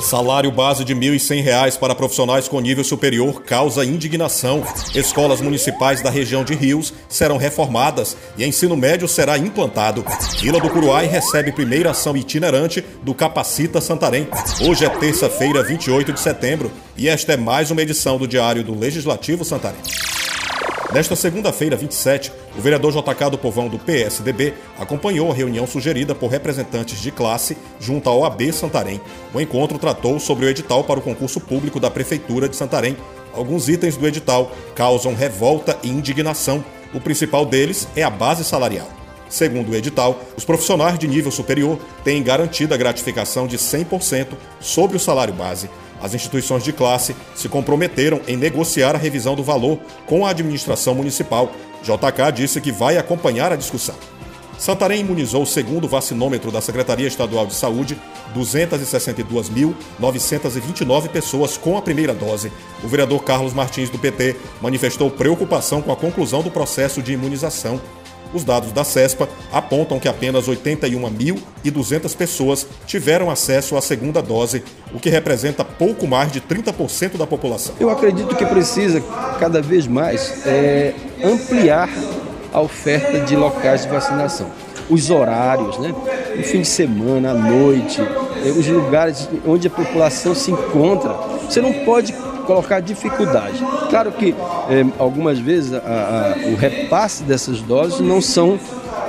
Salário base de R$ 1.100 para profissionais com nível superior causa indignação. Escolas municipais da região de Rios serão reformadas e ensino médio será implantado. Vila do Curuai recebe primeira ação itinerante do Capacita Santarém. Hoje é terça-feira, 28 de setembro, e esta é mais uma edição do Diário do Legislativo Santarém. Nesta segunda-feira, 27, o vereador JK do Povão do PSDB acompanhou a reunião sugerida por representantes de classe junto à OAB Santarém. O encontro tratou sobre o edital para o concurso público da Prefeitura de Santarém. Alguns itens do edital causam revolta e indignação. O principal deles é a base salarial. Segundo o edital, os profissionais de nível superior têm garantida a gratificação de 100% sobre o salário base as instituições de classe se comprometeram em negociar a revisão do valor com a administração municipal. JK disse que vai acompanhar a discussão. Santarém imunizou, segundo o vacinômetro da Secretaria Estadual de Saúde, 262.929 pessoas com a primeira dose. O vereador Carlos Martins, do PT, manifestou preocupação com a conclusão do processo de imunização. Os dados da CESPA apontam que apenas 81.200 pessoas tiveram acesso à segunda dose, o que representa pouco mais de 30% da população. Eu acredito que precisa cada vez mais é, ampliar a oferta de locais de vacinação. Os horários, né? no fim de semana, à noite, é, os lugares onde a população se encontra. Você não pode colocar dificuldade. Claro que é, algumas vezes a, a, o repasse dessas doses não são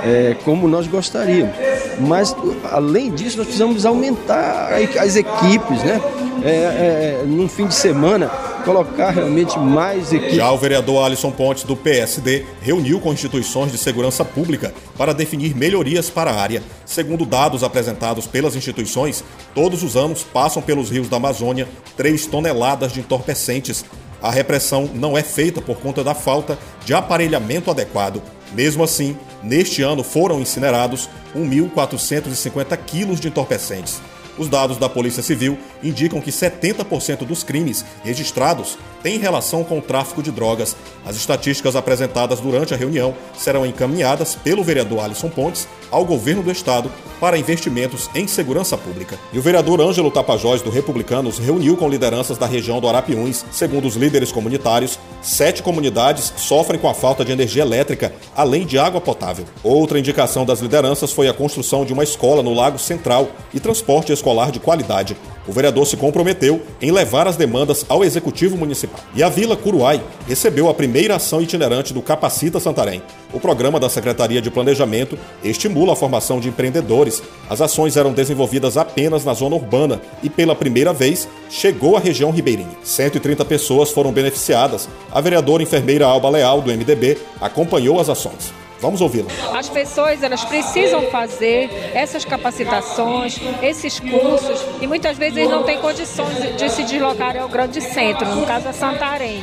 é, como nós gostaríamos. Mas, além disso, nós precisamos aumentar as equipes, né? É, é, num fim de semana, colocar realmente mais equipes. Já o vereador Alisson Pontes, do PSD, reuniu com instituições de segurança pública para definir melhorias para a área. Segundo dados apresentados pelas instituições, todos os anos passam pelos rios da Amazônia 3 toneladas de entorpecentes. A repressão não é feita por conta da falta de aparelhamento adequado. Mesmo assim, neste ano foram incinerados 1.450 quilos de entorpecentes. Os dados da Polícia Civil indicam que 70% dos crimes registrados têm relação com o tráfico de drogas. As estatísticas apresentadas durante a reunião serão encaminhadas pelo vereador Alisson Pontes ao governo do estado para investimentos em segurança pública. E o vereador Ângelo Tapajós, do Republicanos, reuniu com lideranças da região do Arapiuns. Segundo os líderes comunitários, sete comunidades sofrem com a falta de energia elétrica, além de água potável. Outra indicação das lideranças foi a construção de uma escola no Lago Central e transporte escolar de qualidade o vereador se comprometeu em levar as demandas ao Executivo Municipal. E a Vila Curuai recebeu a primeira ação itinerante do Capacita Santarém. O programa da Secretaria de Planejamento estimula a formação de empreendedores. As ações eram desenvolvidas apenas na zona urbana e, pela primeira vez, chegou à região ribeirinha. 130 pessoas foram beneficiadas. A vereadora enfermeira Alba Leal, do MDB, acompanhou as ações. Vamos ouvi-la. As pessoas elas precisam fazer essas capacitações, esses cursos e muitas vezes não têm condições de se deslocar ao grande centro, no caso a Santarém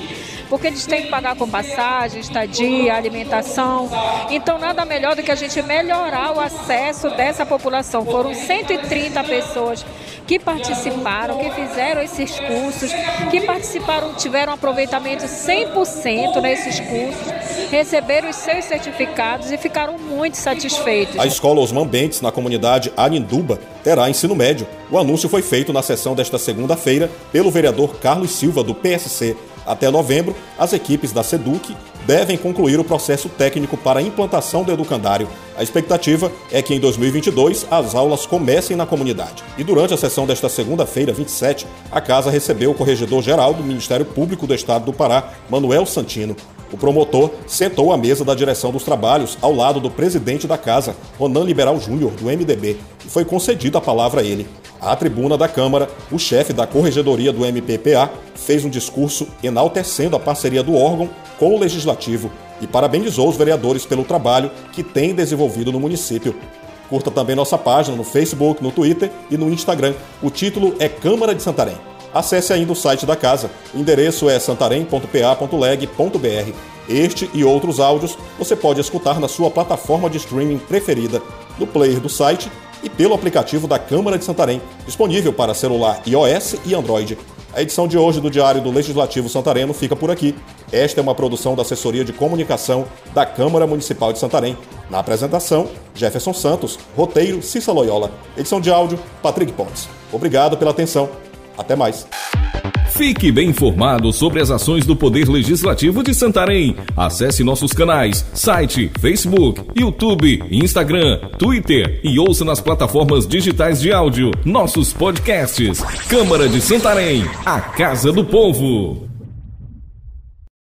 porque eles têm que pagar com passagem, estadia, alimentação. Então, nada melhor do que a gente melhorar o acesso dessa população. Foram 130 pessoas que participaram, que fizeram esses cursos, que participaram, tiveram aproveitamento 100% nesses cursos, receberam os seus certificados e ficaram muito satisfeitos. A escola Osman Bentes, na comunidade Aninduba, terá ensino médio. O anúncio foi feito na sessão desta segunda-feira pelo vereador Carlos Silva, do PSC. Até novembro, as equipes da SEDUC devem concluir o processo técnico para a implantação do educandário. A expectativa é que em 2022 as aulas comecem na comunidade. E durante a sessão desta segunda-feira, 27, a casa recebeu o corregedor-geral do Ministério Público do Estado do Pará, Manuel Santino. O promotor sentou à mesa da direção dos trabalhos ao lado do presidente da casa, Ronan Liberal Júnior, do MDB, e foi concedida a palavra a ele. À tribuna da Câmara, o chefe da corregedoria do MPPA fez um discurso enaltecendo a parceria do órgão com o legislativo e parabenizou os vereadores pelo trabalho que têm desenvolvido no município. Curta também nossa página no Facebook, no Twitter e no Instagram. O título é Câmara de Santarém. Acesse ainda o site da casa. O endereço é santarém.pa.leg.br. Este e outros áudios você pode escutar na sua plataforma de streaming preferida, no player do site e pelo aplicativo da Câmara de Santarém, disponível para celular iOS e Android. A edição de hoje do Diário do Legislativo Santareno fica por aqui. Esta é uma produção da Assessoria de Comunicação da Câmara Municipal de Santarém. Na apresentação, Jefferson Santos, roteiro Cissa Loyola, edição de áudio Patrick Pontes. Obrigado pela atenção. Até mais. Fique bem informado sobre as ações do Poder Legislativo de Santarém. Acesse nossos canais, site, Facebook, YouTube, Instagram, Twitter e ouça nas plataformas digitais de áudio nossos podcasts. Câmara de Santarém, a Casa do Povo.